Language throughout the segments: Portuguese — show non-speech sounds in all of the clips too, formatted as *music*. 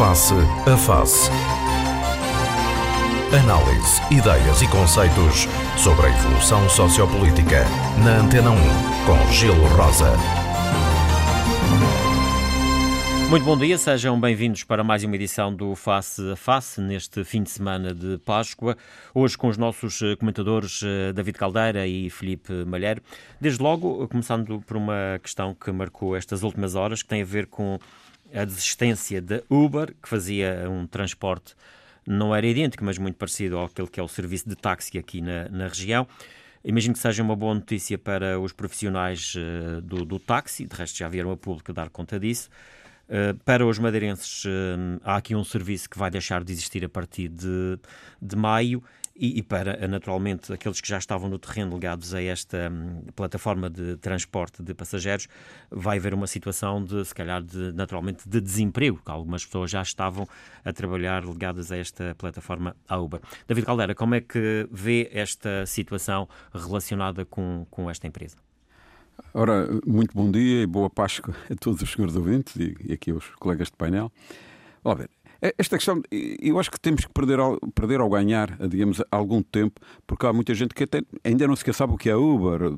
Face a Face. Análise, ideias e conceitos sobre a evolução sociopolítica. Na Antena 1, com Gelo Rosa. Muito bom dia, sejam bem-vindos para mais uma edição do Face a Face, neste fim de semana de Páscoa. Hoje com os nossos eh, comentadores eh, David Caldeira e Felipe Malheiro. Desde logo, começando por uma questão que marcou estas últimas horas, que tem a ver com a desistência da Uber, que fazia um transporte, não era idêntico, mas muito parecido àquele que é o serviço de táxi aqui na, na região. Imagino que seja uma boa notícia para os profissionais uh, do, do, táxi, de resto já vieram a público dar conta disso. Uh, para os madeirenses, uh, há aqui um serviço que vai deixar de existir a partir de, de maio e, e, para, naturalmente, aqueles que já estavam no terreno ligados a esta um, plataforma de transporte de passageiros, vai haver uma situação de, se calhar, de, naturalmente, de desemprego, que algumas pessoas já estavam a trabalhar ligadas a esta plataforma a Uber. David Caldera, como é que vê esta situação relacionada com, com esta empresa? Ora, muito bom dia e boa Páscoa a todos os senhores ouvintes e, e aqui aos colegas de painel. Olha, esta questão, eu acho que temos que perder perder ao ganhar, digamos, algum tempo, porque há muita gente que até ainda não sequer sabe o que é Uber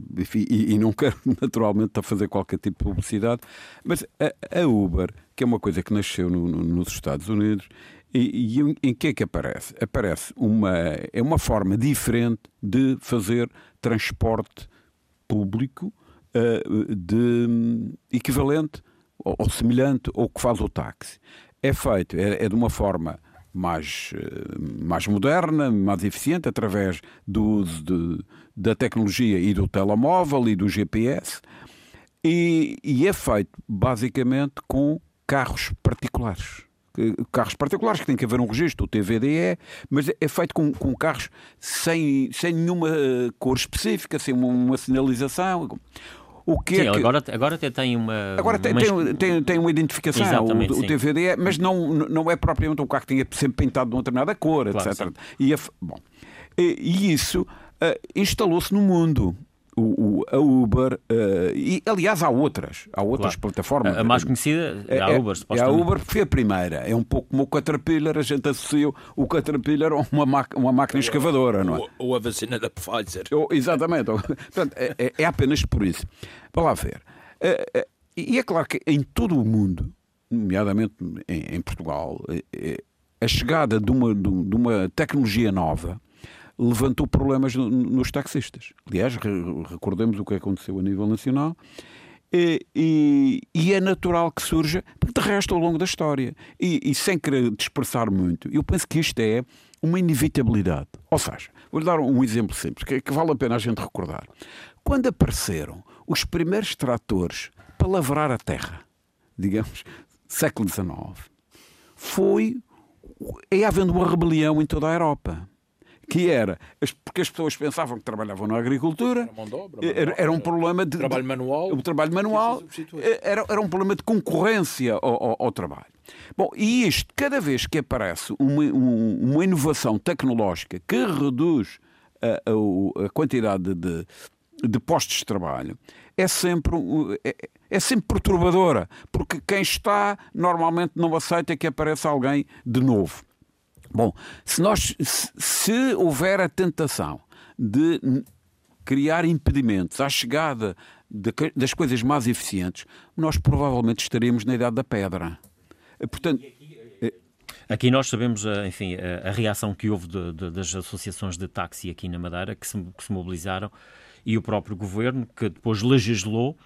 e, e não *laughs* quer naturalmente a fazer qualquer tipo de publicidade, mas a, a Uber, que é uma coisa que nasceu no, no, nos Estados Unidos, e, e, em que é que aparece? Aparece uma, é uma forma diferente de fazer transporte público uh, de equivalente ou, ou semelhante ao que faz o táxi é feito, é, é de uma forma mais, eh, mais moderna, mais eficiente, através do uso de, da tecnologia e do telemóvel e do GPS, e, e é feito basicamente com carros particulares carros particulares que tem que haver um registro, o TVDE, mas é feito com, com carros sem, sem nenhuma cor específica, sem uma, uma sinalização. O que sim, é que... agora, agora até tem uma. Agora tem, uma... tem, tem, uma identificação, o, o TVD, mas não, não é propriamente um carro que tenha sempre pintado de uma determinada cor, claro, etc. E, a, bom, e, e isso uh, instalou-se no mundo o, o, a Uber, uh, e aliás há outras, há outras claro. plataformas. A, a, mais conhecida é a é, Uber, É a Uber foi a primeira, é um pouco como o Caterpillar, a gente associou o Caterpillar a uma, uma máquina escavadora, não é? Ou a vacina da Pfizer. Ou, exatamente, Portanto, é, é, é, apenas por isso. Para lá ver. Uh, uh, e é claro que em todo o mundo, nomeadamente em, em Portugal, a chegada de uma, de uma tecnologia nova levantou problemas nos taxistas. Aliás, recordemos o que aconteceu a nível nacional. E, e, e, é natural que surja, porque de resto, ao longo da história, e, e, sem querer dispersar muito, eu penso que isto é uma inevitabilidade. Ou seja, vou-lhe dar um exemplo simples, que, que, vale a pena a gente recordar. Quando apareceram os primeiros tratores para lavrar a terra, digamos, século XIX, foi é havendo uma rebelião em toda a Europa que era porque as pessoas pensavam que trabalhavam na agricultura, era, era um problema de trabalho manual, o trabalho manual eh, era, era um problema de concorrência ao, ao, ao trabalho. Bom, e isto, cada vez que aparece uma, uma inovação tecnológica que reduz a, a, a quantidade de, de postos de trabalho, é sempre, é, é sempre perturbadora, porque quem está normalmente não aceita que apareça alguém de novo. Bom, se, nós, se houver a tentação de criar impedimentos à chegada de, das coisas mais eficientes, nós provavelmente estaremos na idade da pedra. Portanto, eh, Aqui nós sabemos, eh, enfim, a, a reação que houve de, de, das associações de táxi aqui na Madeira, que se, que se mobilizaram, e o próprio governo, que depois legislou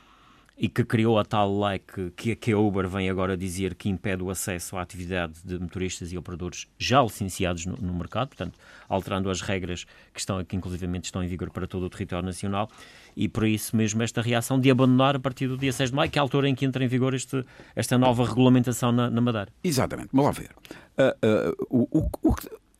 e que criou a tal lei que, que a Uber vem agora dizer que impede o acesso à atividade de motoristas e operadores já licenciados no, no, mercado, portanto, alterando as regras que estão aqui, inclusivamente, estão em vigor para todo o território nacional, e por isso mesmo esta reação de abandonar a partir do dia 6 de maio, que é a altura em que entra em vigor este, esta nova regulamentação na, na Madeira. Exatamente, vamos lá ver. Uh, uh, o, o, o,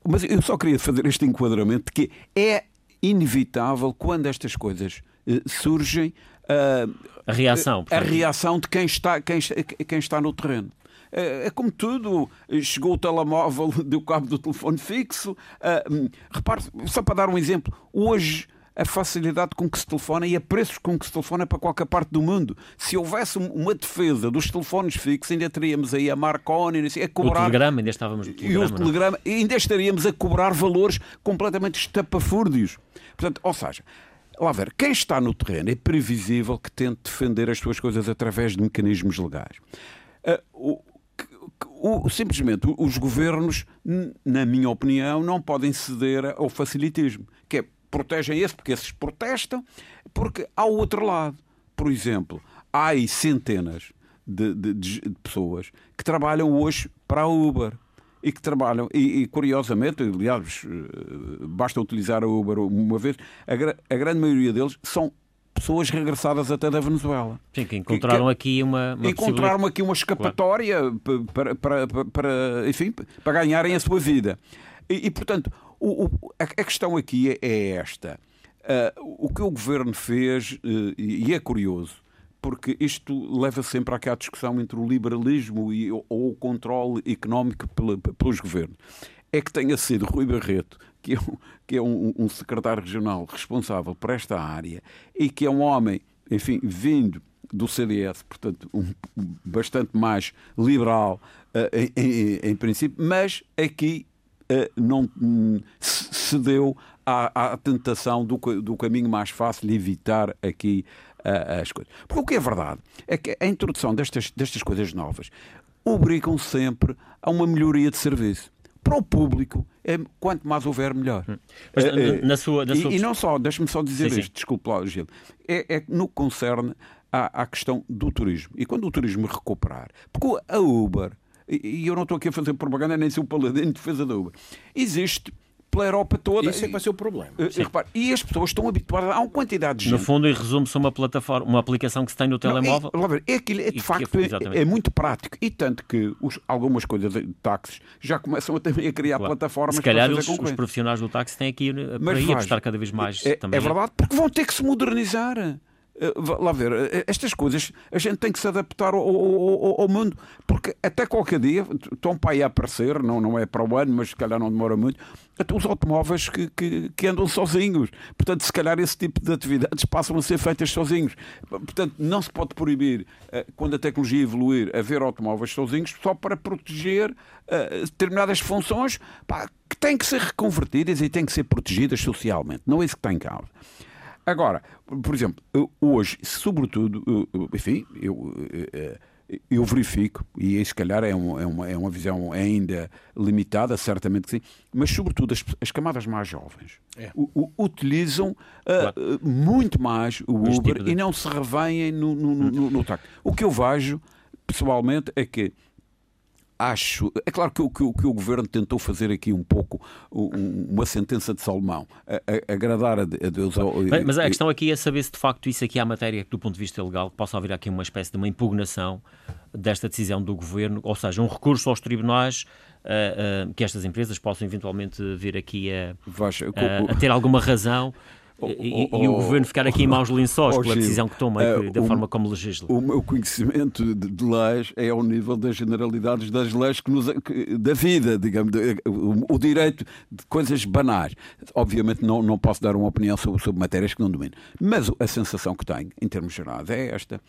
mas eu só queria fazer este enquadramento que é inevitável quando estas coisas uh, surgem uh, a reação. A reação de quem está, quem, quem está no terreno. É, é como tudo. Chegou o telemóvel, *laughs* deu cabo do telefone fixo. Uh, repare, só para dar um exemplo, hoje a facilidade com que se telefona e a preços com que se telefona para qualquer parte do mundo. Se houvesse uma defesa dos telefones fixos, ainda teríamos aí a Marconi a cobrar. O telegrama, ainda estávamos no telegrama. E o telegrama, e ainda estaríamos a cobrar valores completamente estapafúrdios. Portanto, ou seja, lá ver, quem está no terreno é previsível que tente defender as suas coisas através de mecanismos legais. Uh, o, o, simplesmente os governos, na minha opinião, não podem ceder ao facilitismo, que é protegem esse porque esses protestam, porque há o outro lado. Por exemplo, há aí centenas de, de, de pessoas que trabalham hoje para a Uber e que trabalham, e, e, curiosamente, aliás, eh, basta utilizar a Uber uma vez, a, a, grande maioria deles são pessoas regressadas até da Venezuela. Sim, que encontraram que, aqui uma, uma Encontraram aqui uma escapatória claro. para, para, para, para, enfim, para ganharem a sua vida. E, e portanto, o, o, a, a, questão aqui é, é esta. Uh, o que o governo fez, uh, e é curioso, porque isto leva sempre àquela discussão entre o liberalismo e, ou, o controle económico pelos governos, é que tenha sido Rui Barreto, que é, um, que é um, um secretário regional responsável por esta área e que é um homem, enfim, vindo do CDS, portanto, um, bastante mais liberal uh, em, em, em, princípio, mas aqui uh, não cedeu à, à tentação do, do, caminho mais fácil de evitar aqui uh, as coisas. Porque o que é verdade é que a introdução destas, destas coisas novas obrigam sempre a uma melhoria de serviço. Para o público, é, quanto mais houver, melhor. Hum. Mas, na sua, na sua... E, e, não só, deixe-me só dizer sim, isto, sim. desculpe lá, Gil, é, é no que concerne à, à questão do turismo. E quando o turismo recuperar, porque a Uber e eu não estou aqui a fazer propaganda nem ser o paladino de defesa da Uber. Existe pela Europa toda. Isso é que vai ser o problema. E, repare, e as pessoas estão habituadas a uma quantidade de gente. No fundo, em resumo-se uma plataforma, uma aplicação que se tem no telemóvel. Não, é, é, aquilo, é de facto é, é, muito prático. E tanto que os, algumas coisas de táxis já começam a, também a criar claro. plataformas. Se calhar os, os, profissionais do táxi têm aqui Mas aí a prestar cada vez mais é, também. É verdade, porque vão ter que se modernizar. Eh, lá ver, eh, estas coisas a gente tem que se adaptar ao, ao, ao, mundo, porque até qualquer dia estão para aí a aparecer, não, não é para o ano, mas se calhar não demora muito, os automóveis que, que, que, andam sozinhos. Portanto, se calhar esse tipo de atividades *laughs* passam a ser feitas sozinhos. Portanto, não se pode proibir, eh, quando a tecnologia evoluir, haver automóveis sozinhos só para proteger determinadas funções pá, que têm que ser reconvertidas e têm que ser protegidas socialmente. Não é isso que está em causa. Agora, por exemplo, hoje, sobretudo, enfim, eu, eh, eu verifico, e se calhar é, um, é, uma, é uma visão ainda limitada, certamente que sim, mas sobretudo as, as camadas mais jovens é. utilizam uh, claro. muito mais o Uber tipo de... e não se revêem no, no, no, no, no táxi. O que eu vejo, pessoalmente, é que acho. É claro que, que, que, o governo tentou fazer aqui um pouco uma sentença de Salomão, a, a, agradar a, Deus. Bem, mas a questão aqui é saber se de facto isso aqui é a matéria do ponto de vista legal, possa haver aqui uma espécie de uma impugnação desta decisão do governo, ou seja, um recurso aos tribunais. Uh, uh, que estas empresas possam eventualmente vir aqui a, a, a ter alguma razão e, e, o governo ficar aqui em maus lençóis *laughs* pela decisão que toma e da forma como legisla. O meu conhecimento de, de, leis é ao nível das generalidades das leis que nos, que, da vida, digamos, de, o, o, direito de coisas banais. Obviamente não, não posso dar uma opinião sobre, sobre matérias que não domino, mas a sensação que tenho, em termos gerais, é esta.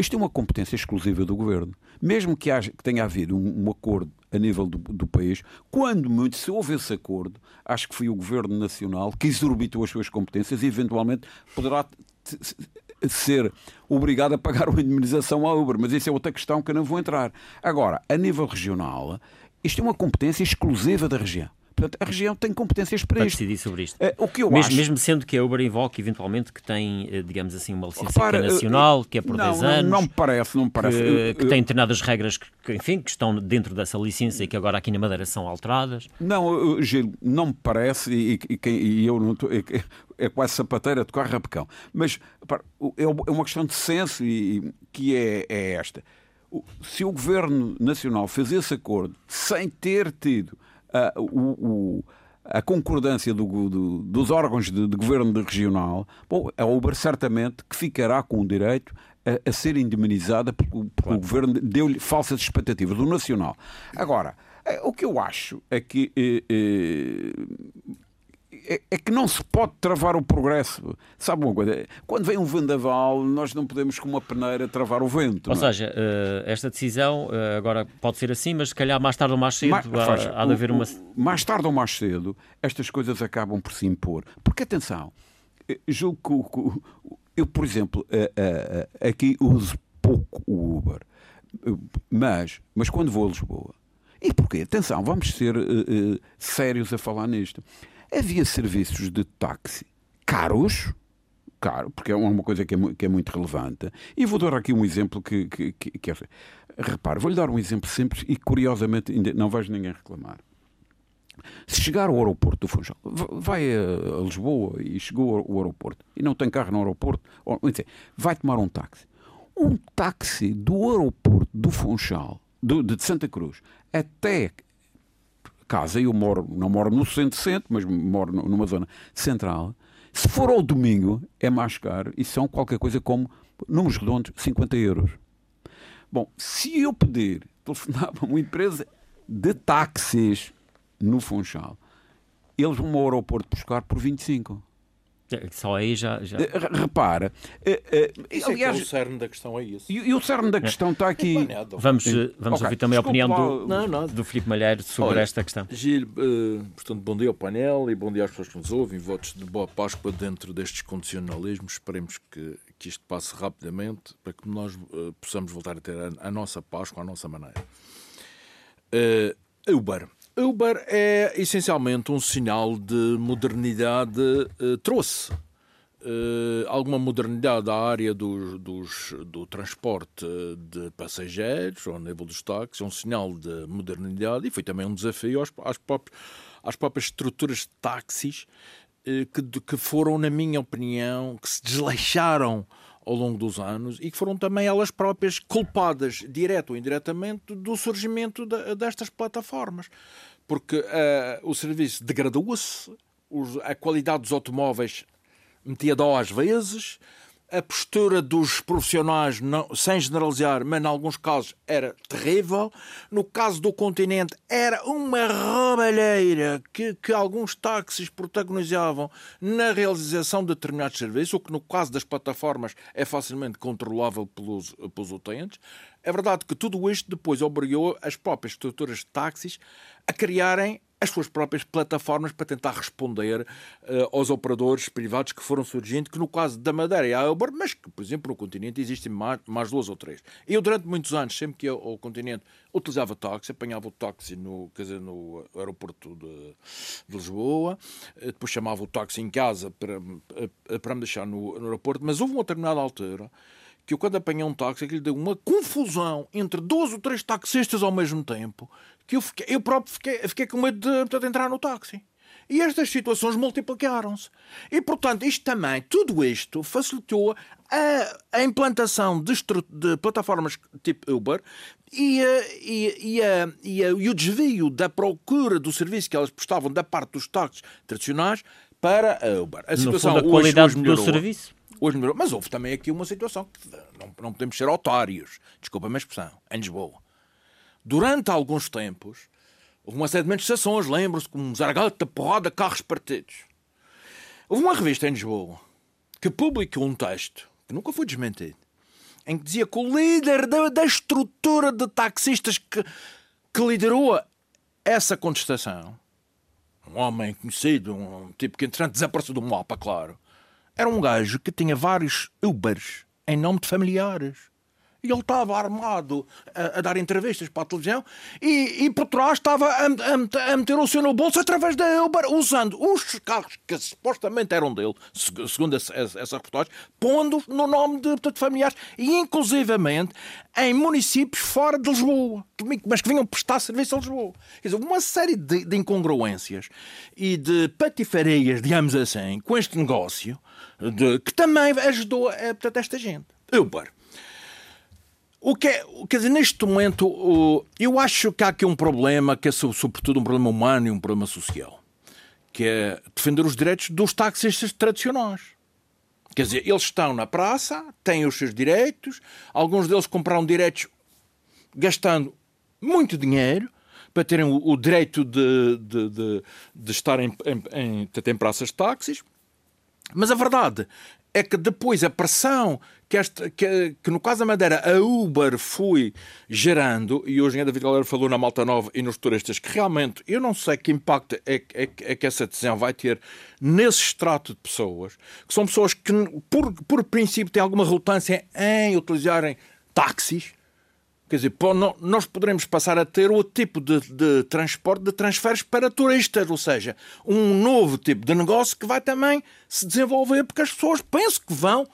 Isto é uma competência exclusiva do governo. Mesmo que, haja, que tenha havido um, um acordo a nível do, do, país, quando muito se houve esse acordo, acho que foi o governo nacional que exorbitou as suas competências e eventualmente poderá ser obrigado a pagar uma indemnização à Uber, mas isso é outra questão que eu não vou entrar. Agora, a nível regional, isto é uma competência exclusiva da região. Portanto, a região tem competências para, para isto. decidir sobre isto. Uh, o que eu mesmo, acho... mesmo sendo que a Uber invoque, eventualmente, que tem, eh, digamos assim, uma licença Repara, nacional, que é por não, 10 anos. Não, não me parece, não me parece. Que, que tem determinadas regras que, enfim, que estão dentro dessa licença e que agora aqui na Madeira são alteradas. Não, Gil, não me parece, e, e, e eu não estou. É, é quase sapateira de carro rapacão. Mas repara, é, é uma questão de senso e, que é, é esta. Se o Governo Nacional fez esse acordo sem ter tido uh, o, o a concordância do, do, dos órgãos de, de, governo de regional, bom, a Uber certamente que ficará com o direito a, a ser indemnizada porque, porque claro. o governo deu-lhe falsas expectativas do nacional. Agora, eh, o que eu acho é que eh, eh, é, é, que não se pode travar o progresso. Sabe uma coisa? Quando vem um vendaval, nós não podemos, com uma peneira, travar o vento. Ou? É? seja, uh, esta decisão uh, agora pode ser assim, mas se calhar mais tarde ou mais cedo mais, há, faz, há de haver uma. mais tarde ou mais cedo, estas coisas acabam por se impor. Porque, atenção, eh, julgo que. Eu, por exemplo, uh, aqui uso pouco o Uber, mas, mas quando vou a Lisboa. E porquê? Atenção, vamos ser sérios a falar nisto havia serviços de táxi caros, caro, porque é uma coisa que é, que é muito relevante. E vou dar aqui um exemplo que, que, que, que é. Repare, vou-lhe dar um exemplo simples e curiosamente ainda não vejo ninguém reclamar. Se chegar ao aeroporto do Funchal, vai a Lisboa e chegou ao aeroporto e não tem carro no aeroporto, vai tomar um táxi. Um táxi do aeroporto do Funchal, do, de Santa Cruz, até casa, eu moro, não moro no centro-centro, mas moro numa zona central. Se for ao domingo, é mais caro e são qualquer coisa como, números redondos, 50 euros. Bom, se eu pedir telefonar para uma empresa de táxis no Funchal, eles vão ao aeroporto buscar por 25. Só aí já. já... Eh, repara. Uh, uh, aliás, é, é o cerne da questão é isso. E, e o cerne da questão está aqui. Vamos, vamos okay. ouvir também Desculpa, a opinião do, não, não. do Filipe Malheiro sobre Olha, esta questão. Gil, portanto, bom dia ao painel e bom dia às pessoas que nos ouvem. Votos de boa Páscoa dentro destes condicionalismos. Esperemos que, que isto passe rapidamente para que nós possamos voltar a ter a, a, nossa Páscoa à nossa maneira. Uh, Uber. Uber é essencialmente um sinal de modernidade, uh, trouxe uh, alguma modernidade à área do, do transporte de passageiros, ao nível dos táxis, é um sinal de modernidade e foi também um desafio às, às, próprias, às próprias estruturas de táxis uh, que, que foram, na minha opinião, que se desleixaram ao longo dos anos e que foram também elas próprias culpadas, direto ou indiretamente, do surgimento de, destas plataformas. Porque uh, o serviço degradou-se, a qualidade dos automóveis metia dó às vezes, a postura dos profissionais, não, sem generalizar, mas em alguns casos era terrível. No caso do continente, era uma roubalheira que, que alguns táxis protagonizavam na realização de determinados serviços, o que no caso das plataformas é facilmente controlável pelos, pelos utentes. É verdade que tudo isto depois obrigou as próprias estruturas de táxis a criarem as suas próprias plataformas para tentar responder uh, aos operadores privados que foram surgindo, que no caso da Madeira e a Uber, mas que, por exemplo, no continente existem mais, mais duas ou três. Eu, durante muitos anos, sempre que ia ao continente, utilizava táxi, apanhava o táxi no, quer dizer, no aeroporto de, de Lisboa, eh, depois chamava o táxi em casa para, para, para me deixar no, no aeroporto, mas houve uma determinada altura que eu, quando apanhei um táxi, aquilo deu uma confusão entre dois ou três taxistas ao mesmo tempo, que eu, fiquei, eu próprio fiquei, fiquei com medo de, de entrar no táxi. E estas situações multiplicaram-se. E, portanto, isto também, tudo isto facilitou a, a implantação de, de, plataformas tipo Uber e, e, e, e, e, o desvio da procura do serviço que elas prestavam da parte dos táxis tradicionais para a Uber. A situação no fundo, a qualidade hoje, hoje do serviço hoje melhorou. Mas houve também aqui uma situação que não, não podemos ser otários. Desculpa a expressão. Em Lisboa. Durante alguns tempos, houve uma série de manifestações, lembro-se, com um zargata, porrada, carros partidos. Houve uma revista em Lisboa que publicou um texto, que nunca foi desmentido, em que dizia que o líder da, da estrutura de taxistas que, que liderou essa contestação, um homem conhecido, um tipo que entretanto desapareceu do mapa, claro, era um gajo que tinha vários Ubers em nome de familiares. E ele estava armado a, a, dar entrevistas para a televisão e, e por trás estava a, a, a, meter o seu no bolso através da Uber, usando os carros que supostamente eram dele, segundo essa, essa reportagem, pondo no nome de, de familiares e inclusivamente em municípios fora de Lisboa, mas que vinham prestar serviço a Lisboa. Quer dizer, uma série de, de incongruências e de patifarias, digamos assim, com este negócio, de, que também ajudou a, portanto, esta gente. Uber. O que é, quer dizer, neste momento, eu acho que há aqui um problema, que é sobretudo um problema humano e um problema social, que é defender os direitos dos taxistas tradicionais. Quer dizer, eles estão na praça, têm os seus direitos, alguns deles compraram direitos gastando muito dinheiro, para terem o, direito de, de, de, de estar em, em, em, em praças de táxis. Mas a verdade é que depois a pressão que, esta, que, que, no caso da Madeira a Uber foi gerando, e hoje ainda David Galera falou na Malta Nova e nos turistas, que realmente eu não sei que impacto é, é, é que essa decisão vai ter nesse extrato de pessoas, que são pessoas que, por, por princípio, têm alguma relutância em utilizarem táxis, Quer dizer, nós poderemos passar a ter outro tipo de, de, transporte, de transferes para turistas, ou seja, um novo tipo de negócio que vai também se desenvolver, porque as pessoas pensam que vão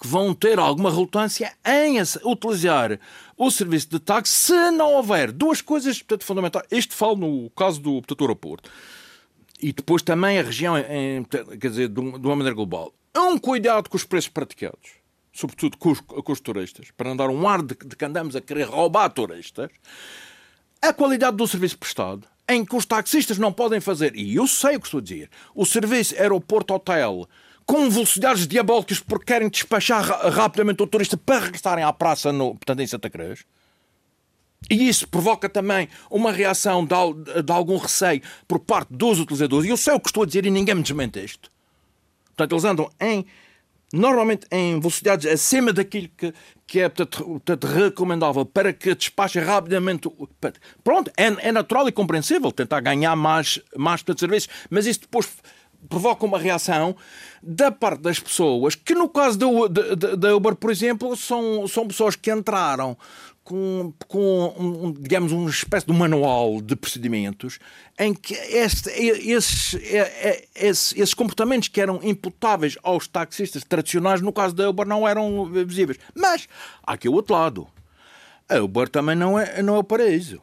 que vão ter alguma relutância em utilizar o serviço de táxi se não houver duas coisas portanto, fundamentais. Este falo no caso do portanto, aeroporto. E depois também a região, em, quer dizer, de uma maneira global. Um cuidado com os preços praticados, sobretudo com os, com os turistas, para não dar um ar de, de que andamos a querer roubar turistas. A qualidade do serviço prestado, em que os taxistas não podem fazer, e eu sei o que estou a dizer, o serviço aeroporto-hotel com velocidades diabólicas porque querem despachar rapidamente o turista para regressarem à praça no, portanto, em Santa Cruz. E isso provoca também uma reação de, de, algum receio por parte dos utilizadores. E eu sei o que estou a dizer e ninguém me desmente isto. Portanto, eles andam em, normalmente em velocidades acima daquilo que, que é portanto, recomendável para que despachem rapidamente. Pronto, é, é, natural e compreensível tentar ganhar mais, mais portanto, serviços, mas isso depois provoca uma reação da parte das pessoas, que no caso da Uber, por exemplo, são, são pessoas que entraram com, com um, digamos, uma espécie de manual de procedimentos em que este, esses, esses, esses, comportamentos que eram imputáveis aos taxistas tradicionais, no caso da Uber, não eram visíveis. Mas há aqui o outro lado. A Uber também não é, não é o paraíso.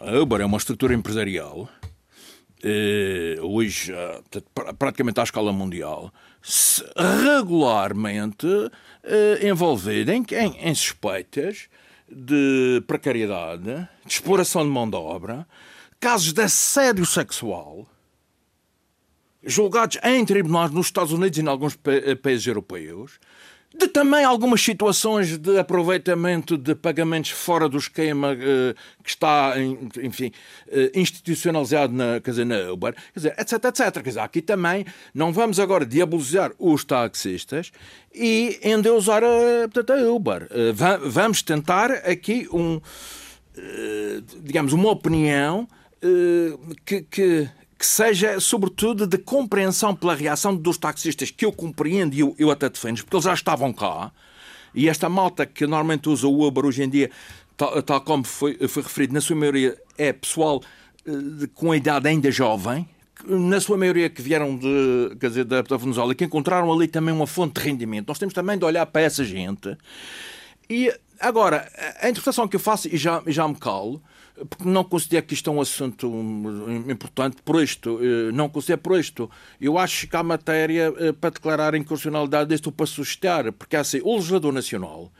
A Uber é uma estrutura empresarial eh, hoje praticamente à escala mundial, regularmente eh, envolvida em, em, em suspeitas de precariedade, de exploração de mão de obra, casos de assédio sexual, julgados em tribunais nos Estados Unidos e em alguns países europeus, de também algumas situações de aproveitamento de pagamentos fora do esquema uh, que está, enfim, uh, institucionalizado na, quer dizer, na Uber, quer dizer, etc, etc. Quer dizer, aqui também não vamos agora diabolizar os taxistas e endeusar a, portanto, a Uber. Uh, va vamos tentar aqui um, digamos, uma opinião que, que que seja, sobretudo, de compreensão pela reação dos taxistas, que eu compreendo e eu, eu até defendo, porque eles já estavam cá, e esta malta que normalmente usa o Uber hoje em dia, tal, tal como foi, foi referido, na sua maioria é pessoal uh, com a idade ainda jovem, na sua maioria que vieram de, quer dizer, da, da Venezuela, que encontraram ali também uma fonte de rendimento. Nós temos também de olhar para essa gente. E agora, a interpretação que eu faço, e já, já me calo, porque não considero que isto é um assunto importante por isto. Eh, não considero por isto. Eu acho que há matéria eh, para declarar a inconstitucionalidade deste para suscitar, porque assim, o legislador nacional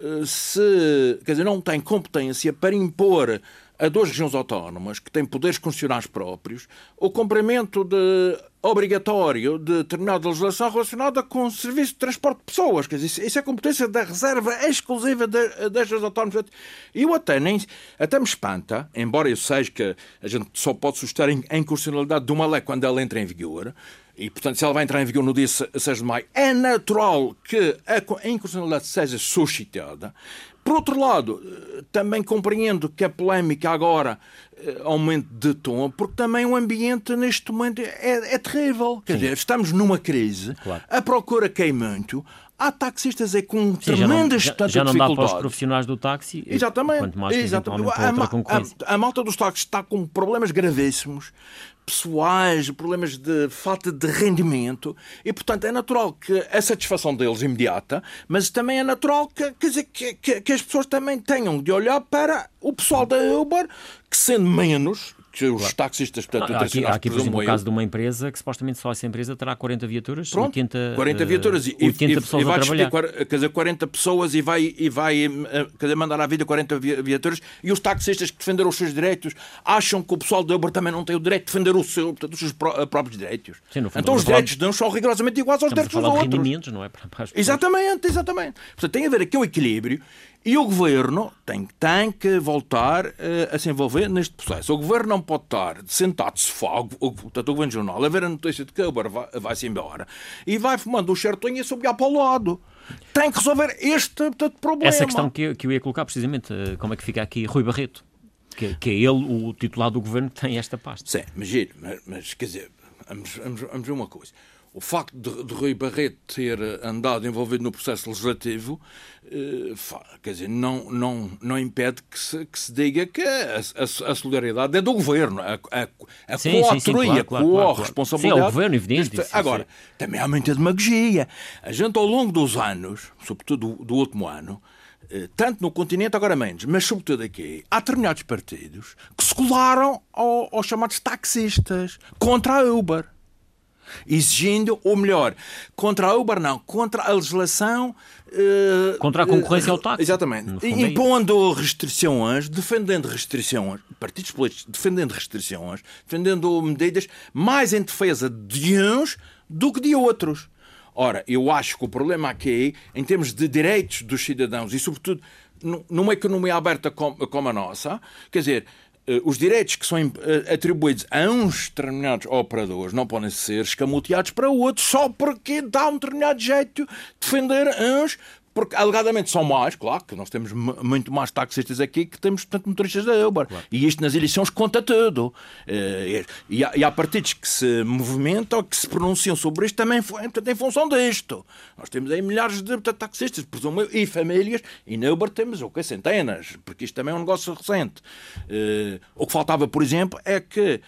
eh, se quer dizer, não tem competência para impor a duas regiões autónomas que têm poderes constitucionais próprios o cumprimento de obrigatório de determinada legislação relacionada com o serviço de transporte de pessoas. Quer dizer, isso é competência da reserva exclusiva das regiões autónomas. E eu até, nem, até me espanta, embora eu seja que a gente só pode suscitar em, em constitucionalidade de uma lei quando ela entra em vigor, e, portanto, se ela vai entrar em vigor no dia 6 de maio, é natural que a inconstitucionalidade seja suscitada. Por outro lado, eh, também compreendo que a polémica agora eh, aumente de tom, porque também o ambiente neste momento é, é terrível. Quer Sim. dizer, estamos numa crise, claro. a procura cai muito, há taxistas é com Sim, tremendas já não, já, já não dá para os profissionais do táxi, exatamente, quanto mais exatamente. A, a, a, malta dos táxis está com problemas gravíssimos pessoais, problemas de falta de rendimento e, portanto, é natural que a satisfação deles imediata, mas também é natural que, quer dizer, que, que, que as pessoas também tenham de olhar para o pessoal da Uber, que sendo menos, que os claro. taxistas, portanto, há aqui, há aqui por exemplo, o caso de uma empresa que supostamente só essa empresa terá 40 viaturas, Pronto, 80, 40 viaturas e, 80 e, pessoas e vai a trabalhar. quer dizer, 40 pessoas e vai, e vai eh, quer dizer, mandar à vida 40 viaturas e os taxistas que defenderam os seus direitos acham que o pessoal de Uber também não tem o direito de defender o seu, portanto, os seus eh, próprios direitos. Sim, fundo, então os direitos de uns são rigorosamente iguais aos direitos dos outros. não é? *laughs* Para, para exatamente, exatamente. Portanto, tem a ver aqui um equilíbrio e o governo tem, tem que voltar uh, a se envolver neste processo. O governo não pode estar sentado de sofá, o, o, portanto, o governo jornal, a ver a notícia de que Uber vai-se vai embora e vai fumando o certinho e subir para o lado. Tem que resolver este portanto, problema. Essa questão que, que eu ia colocar, precisamente, uh, como é que fica aqui Rui Barreto? Que, que, é ele o titular do governo que tem esta pasta. Sim, mas, mas, mas quer dizer, vamos, vamos, vamos ver uma coisa o facto de, de Rui Barreto ter andado envolvido no processo legislativo, eh, quer dizer, não, não, não impede que se, que se diga que a, a, a solidariedade é do governo, a, a, a coautoria, a co-responsabilidade. Sim, é o governo, evidente. Agora, também há muita demagogia. A gente, ao longo dos anos, sobretudo do, do último ano, eh, tanto no continente, agora menos, mas sobretudo aqui, há determinados partidos que se colaram ao, aos chamados taxistas contra a Uber exigindo, ou melhor, contra a Uber não, contra a legislação. Uh, contra a concorrência uh, ao táxi. Exatamente. É Impondo restrições, defendendo restrições, partidos políticos defendendo restrições, defendendo medidas mais em defesa de uns do que de outros. Ora, eu acho que o problema aqui, em termos de direitos dos cidadãos e, sobretudo, numa economia aberta como a nossa, quer dizer, eh, os direitos que são eh, atribuídos a uns determinados operadores não podem ser escamoteados para outros só porque dá um determinado jeito de defender uns porque alegadamente são mais, claro, que nós temos muito mais taxistas aqui que temos tanto motoristas da Uber. Claro. E isto nas eleições conta tudo. Eh, e há, e há partidos que se movimentam, que se pronunciam sobre isto também em função disto. Nós temos aí milhares de taxistas, presumo e famílias, e na Uber temos o que? Centenas, porque isto também é um negócio recente. Eh, o que faltava, por exemplo, é que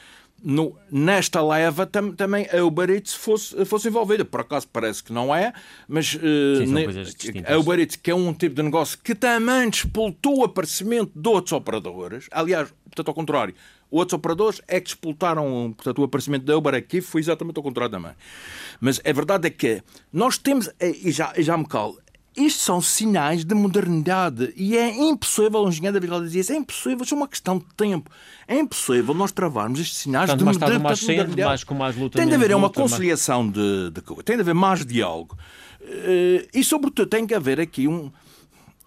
no, nesta leva tam, também a Uber Eats fosse, fosse envolvida. Por acaso parece que não é, mas uh, Sim, a Uber Eats, que é um tipo de negócio que também despoltou o aparecimento de outros operadores, aliás, portanto, ao contrário, outros operadores é que despoltaram portanto, o aparecimento da Uber aqui, foi exatamente ao contrário também. Mas a verdade é que nós temos, e já, e já me calo, isto são sinais de modernidade e é impossível, o engenheiro da Vila dizia, é impossível, isso é uma questão de tempo. É impossível nós travarmos estes sinais Tanto de, mais tarde, mais cedo, mais com mais luta. Tem de haver uma conciliação mais... de, de, Tem de haver mais diálogo. Eh, e, sobretudo, tem que haver aqui um,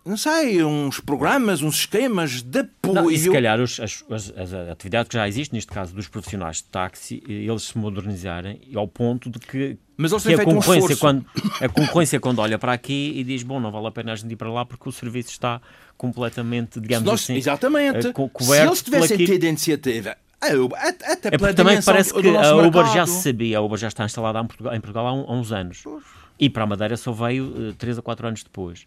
não sei, uns programas, uns esquemas de apoio. Não, e se calhar os, as, as, as, atividades que já existem, neste caso dos profissionais de táxi, eles se modernizarem ao ponto de que, Mas que a, concorrência, um quando, a concorrência quando olha para aqui e diz, bom, não vale a pena a gente ir para lá porque o serviço está completamente, digamos nós, assim, exatamente. Eh, co coberto. Se eles tivessem tido iniciativa a Uber, até é porque também parece que a Uber mercado. já se sabia, a Uber já está instalada em Portugal, em Portugal há, um, há, uns anos. E para a Madeira só veio uh, 3 a 4 anos depois.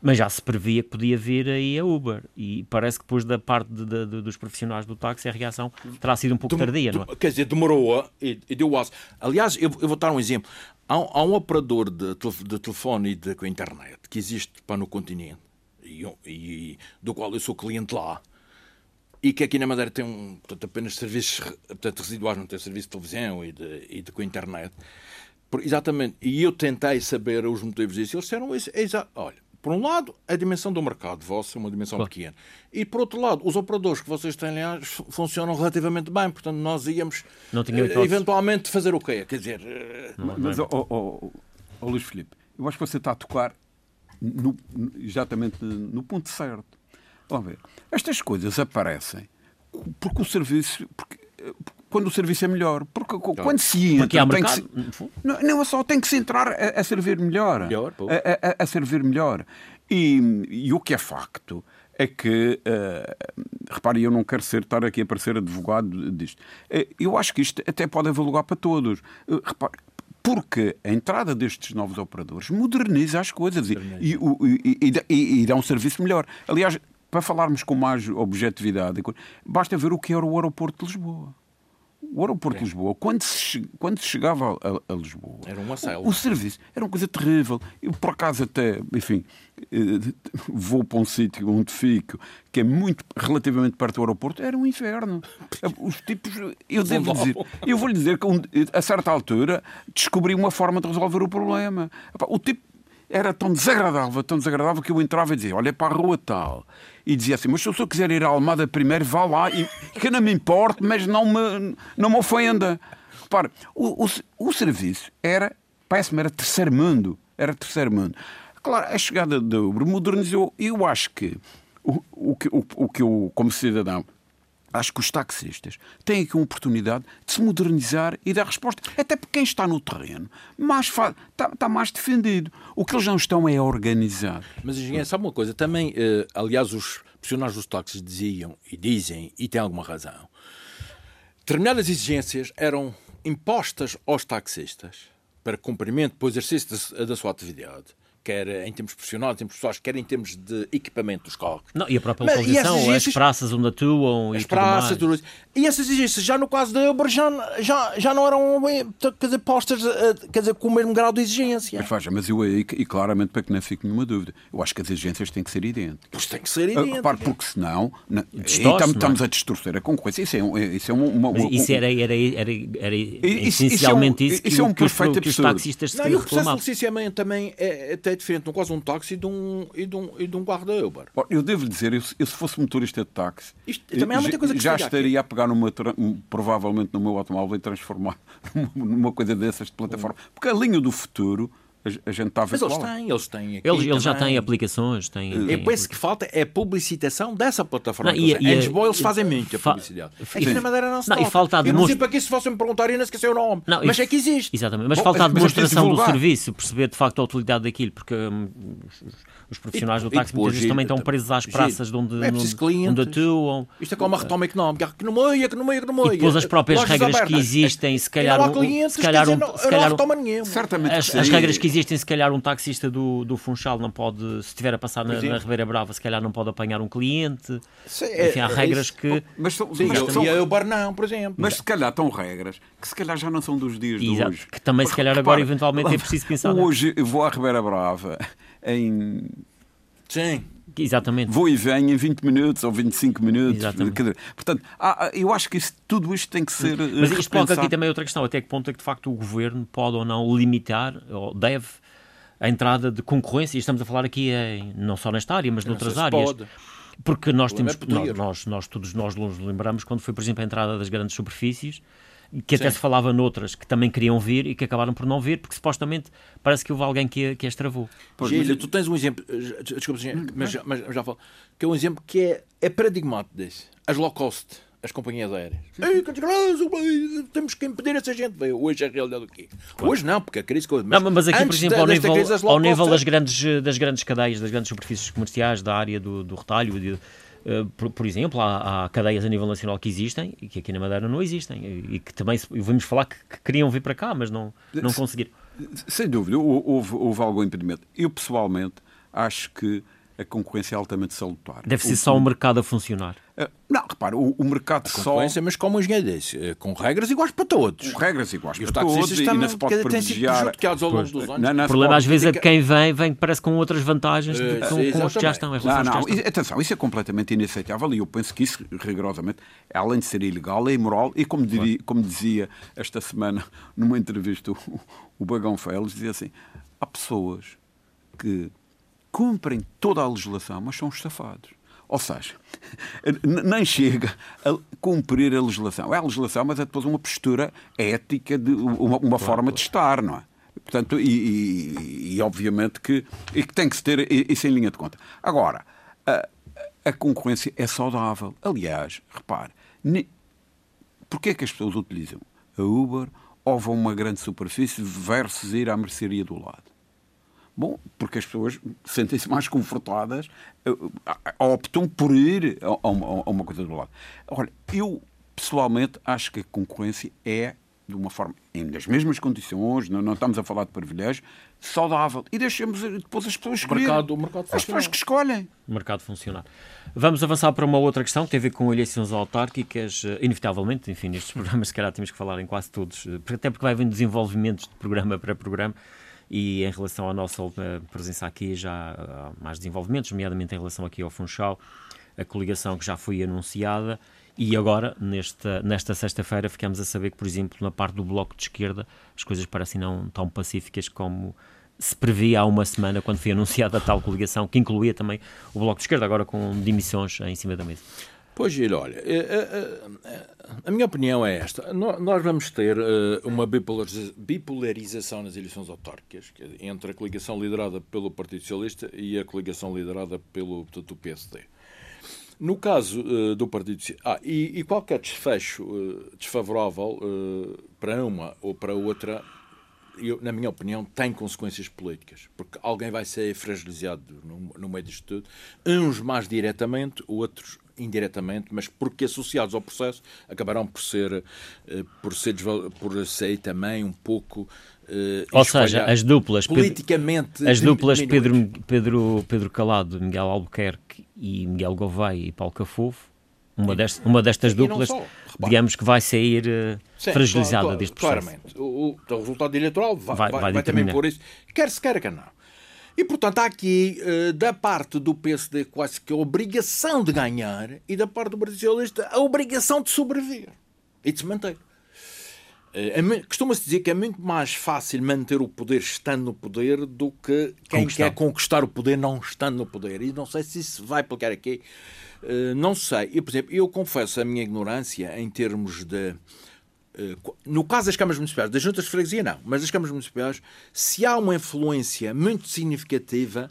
Mas já se previa que podia vir aí a Uber. E parece que depois da parte de, de, dos profissionais do táxi a reação terá sido um pouco Dem tardia, não é? Quer dizer, demorou e, e deu aço. Aliás, eu, eu, vou dar um exemplo. Há, há um operador de, de telefone e de internet que existe para no continente e, e, do qual eu sou cliente lá e que aqui na Madeira tem um, portanto, apenas serviços portanto, residuais, não tem serviço de televisão e de, e de com internet. Por, exatamente. E eu tentei saber os motivos disso. Eles disseram isso. É olha, por um lado, a dimensão do mercado vosso é uma dimensão claro. pequena. E, por outro lado, os operadores que vocês têm lá funcionam relativamente bem. Portanto, nós íamos uh, eventualmente fazer o quê? Quer dizer... Uh... Não, mas, oh, oh, oh, Luís Filipe, eu acho que você está a tocar no, exatamente no ponto certo. Vamos ver. Estas coisas aparecem porque o serviço... Porque, quando o serviço é melhor. Porque quando se entra. Tem que se, não, não é só, tem que se entrar a, a servir melhor. melhor a, a, a, servir melhor. E, e, o que é facto é que. Uh, repare, eu não quero ser, estar aqui a parecer advogado disto. Uh, eu acho que isto até pode haver lugar para todos. Uh, repare, porque a entrada destes novos operadores moderniza as coisas e, e, e, e, dá um serviço melhor. Aliás, para falarmos com mais objetividade, basta ver o que era o aeroporto de Lisboa o aeroporto de Lisboa, quando se, quando se chegava a, a Lisboa, era uma o, o, serviço era uma coisa terrível. Eu, por acaso, até, enfim, eh, *laughs* vou para um sítio onde fico, que é muito relativamente perto do aeroporto, era um inferno. *laughs* Os tipos, eu devo dizer, eu vou lhe dizer que a certa altura descobri uma forma de resolver o problema. O tipo era tão desagradável, tão desagradável que eu entrava e dizia: Olha para a rua tal. E dizia assim: Mas se o senhor quiser ir à Almada primeiro, vá lá, e, que não me importe, mas não me, não me ofenda. Repara, o, o, o serviço era, parece-me, era terceiro mundo. Era terceiro mundo. Claro, a chegada da Uber modernizou. Eu acho que o, o, o, o que eu, como cidadão, Acho que os taxistas têm aqui uma oportunidade de se modernizar e dar resposta. Até porque quem está no terreno mais está, está, mais defendido. O que eles não estão é organizado. Mas, engenheiro, sabe uma coisa? Também, eh, aliás, os profissionais dos táxis diziam e dizem, e têm alguma razão, determinadas exigências eram impostas aos taxistas para cumprimento, para o exercício da, da sua atividade quer em termos profissionais, em termos pessoais, quer em termos de equipamento dos carros. Não, e a própria localização, as praças onde atuam as e praças, tudo mais. E essas exigências, já no caso da Uber, já, já, já não eram quer dizer, postas eh, quer dizer, com o mesmo grau de exigência. Mas, mas eu aí, e claramente para que não fique nenhuma dúvida, eu acho que as exigências têm que ser idênticas. Pois tem que ser idênticas. Repare, porque senão estamos, estamos, a distorcer a concorrência. Isso é, isso é uma, uma, isso era, era, era, era isso, essencialmente isso, é isso, que, é um que, os, que os taxistas não, se reclamavam. o processo de licenciamento também é, é diferente. No caso um táxi, e de um, e de um, e de um guarda-Uber. Eu devo dizer, eu, eu, se fosse motorista de táxi, Isto, também há muita coisa que já estaria aqui. a pegar numa, provavelmente no meu automóvel e transformar *laughs* numa coisa dessas de plataforma. Porque a linha do futuro a gente está a ver Mas eles têm, eles têm aqui Eles, eles já têm aplicações. Têm, é por isso que falta é a publicitação dessa plataforma. Não, e, e, em Lisboa eles fazem muito a publicidade. Aqui na Madeira não se não, e falta Eu não sei para que se fossem perguntar e não esquecer o nome. Não, mas e, é que existe. Exatamente. Mas Bom, falta a demonstração do serviço, perceber de facto a utilidade daquilo, porque hum, os profissionais do táxi muitas vezes também estão presos às praças de onde, é onde atuam. Isto é como uma retoma económica, que no meio, que no meio, que no meio. E depois as próprias regras que existem, se calhar. Não há clientes, se calhar, um, se calhar, não Certamente. As regras que existem, se calhar um taxista do, do Funchal não pode, se estiver a passar na, na Ribeira Brava, se calhar não pode apanhar um cliente. Sim, Enfim, há é, regras que. Mas, são, sim, mas são, e o bar não, por exemplo. Mas se calhar estão regras que se calhar já não são dos dias de hoje. Que também, se calhar, agora eventualmente é preciso pensar. *laughs* Hoje eu vou à Ribeira Brava em Sim. Exatamente. Vou e venho em 20 minutos ou 25 minutos. Exatamente. Portanto, há, eu acho que isso, tudo isto tem que ser. Mas isto coloca aqui também outra questão: até que ponto é que de facto o governo pode ou não limitar, ou deve, a entrada de concorrência? E estamos a falar aqui em, não só nesta área, mas noutras áreas. Pode. Porque nós temos, é nós, nós, nós, todos nós nos lembramos quando foi, por exemplo, a entrada das grandes superfícies que até Sim. se falava noutras que também queriam vir e que acabaram por não vir, porque supostamente parece que houve alguém que, que as travou. Gília, tu tens um exemplo, desculpa, mas, mas, já falo, que é um exemplo que é, é paradigmático desse. As low cost, as companhias aéreas. Ei, temos que impedir essa gente. Hoje é a realidade do quê? Claro. Hoje não, porque a crise... Mas, não, mas aqui, por exemplo, ao nível, crise, ao nível das, grandes, das grandes cadeias, das grandes superfícies comerciais, da área do, do retalho, de, eh, por, por, exemplo, há, há, cadeias a nível nacional que existem e que aqui na Madeira não existem e que também ouvimos falar que, que, queriam vir para cá, mas não, não conseguiram. Sem dúvida, houve, houve algum impedimento. Eu, pessoalmente, acho que a concorrência é altamente salutar. Deve ser o, só o mercado a funcionar. Uh, não, repara, o, o mercado a só... mas como o engenheiro disse, eh, com regras iguais para todos. Com regras iguais e para todos e não se pode privilegiar... longo dos anos. Não, não o problema às vezes é que quem vem, vem parece com outras vantagens uh, com, sim, com os que já estão. Em não, não, atenção, isso é completamente inaceitável e eu penso que isso, rigorosamente, além de ser ilegal, é imoral e como, diria, como dizia esta semana numa entrevista o, o Bagão Félix, dizia assim, há pessoas que cumprem toda a legislação, mas são estafados. Ou seja, nem chega a cumprir a legislação. É a legislação, mas é depois uma postura ética, de uma, uma forma de estar, não é? Portanto, e, e, e, obviamente que, e que tem que se ter isso em linha de conta. Agora, a, a concorrência é saudável. Aliás, repare, ne, porquê é que as pessoas utilizam a Uber ou vão uma grande superfície versus ir à mercearia do lado? Bom, porque as pessoas sentem-se mais confortadas, eh, optam por ir a uma, a uma coisa do lado. Olha, eu pessoalmente acho que a concorrência é de uma forma, nas mesmas condições, não, não estamos a falar de privilégios, saudável. E deixemos depois as pessoas escolher. Mercado, o mercado as pessoas que escolhem. O mercado funcionar. Vamos avançar para uma outra questão que tem a ver com eleições autárquicas. Eh, inevitavelmente, enfim, nestes *laughs* programas, se calhar temos que falar em quase todos, eh, até porque vai havendo desenvolvimentos de programa para programa. E em relação à nossa presença aqui, já há mais desenvolvimentos, nomeadamente em relação aqui ao Funchal, a coligação que já foi anunciada e agora, nesta, nesta sexta-feira, ficamos a saber que, por exemplo, na parte do Bloco de Esquerda, as coisas parecem não tão pacíficas como se previa há uma semana, quando foi anunciada a tal coligação, que incluía também o Bloco de Esquerda, agora com dimissões em cima da mesa. Pois, Gil, olha, eh, eh, a, minha opinião é esta. Nós vamos ter uma bipolarização nas eleições autárquicas entre a coligação liderada pelo Partido Socialista e a coligação liderada pelo portanto, PSD. No caso uh, do Partido ah, e, qualquer desfecho uh, desfavorável para uma ou para outra, eu, na minha opinião, tem consequências políticas, porque alguém vai ser fragilizado no, no meio disto tudo, uns mais diretamente, outros indiretamente, mas porque associados ao processo acabarão por ser por ser por ser também um pouco Uh, Ou seja, as duplas politicamente as duplas Pedro, Pedro, Pedro Calado, Miguel Albuquerque e Miguel Gouveia e Paulo Cafofo, uma, dest, uma destas duplas, digamos que vai sair uh, Sim, fragilizada claro, deste processo. Claramente. O, o, o, resultado eleitoral vai, vai, vai, vai também por isso, quer se quer, quer não. E, portanto, há aqui, uh, da parte do PSD, quase que a obrigação de ganhar, e da parte do Brasil Socialista, a obrigação de sobreviver e de se manter. Costuma-se dizer que é muito mais fácil manter o poder estando no poder do que quem conquistar. quer conquistar o poder não estando no poder. E não sei se isso vai aplicar aqui. Uh, não sei. Eu, por exemplo, eu confesso a minha ignorância em termos de. Uh, no caso das câmaras municipais, das juntas de freguesia, não, mas das câmaras municipais, se há uma influência muito significativa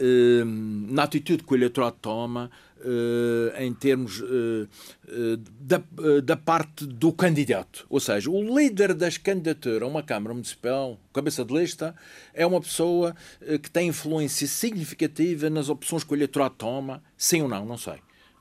uh, na atitude que o eleitorado toma, Uh, em termos uh, uh, da, da parte do candidato. Ou seja, o líder das candidaturas a uma Câmara Municipal, cabeça de lista, é uma pessoa que tem influência significativa nas opções que o eleitorado toma, sim ou não, não sei.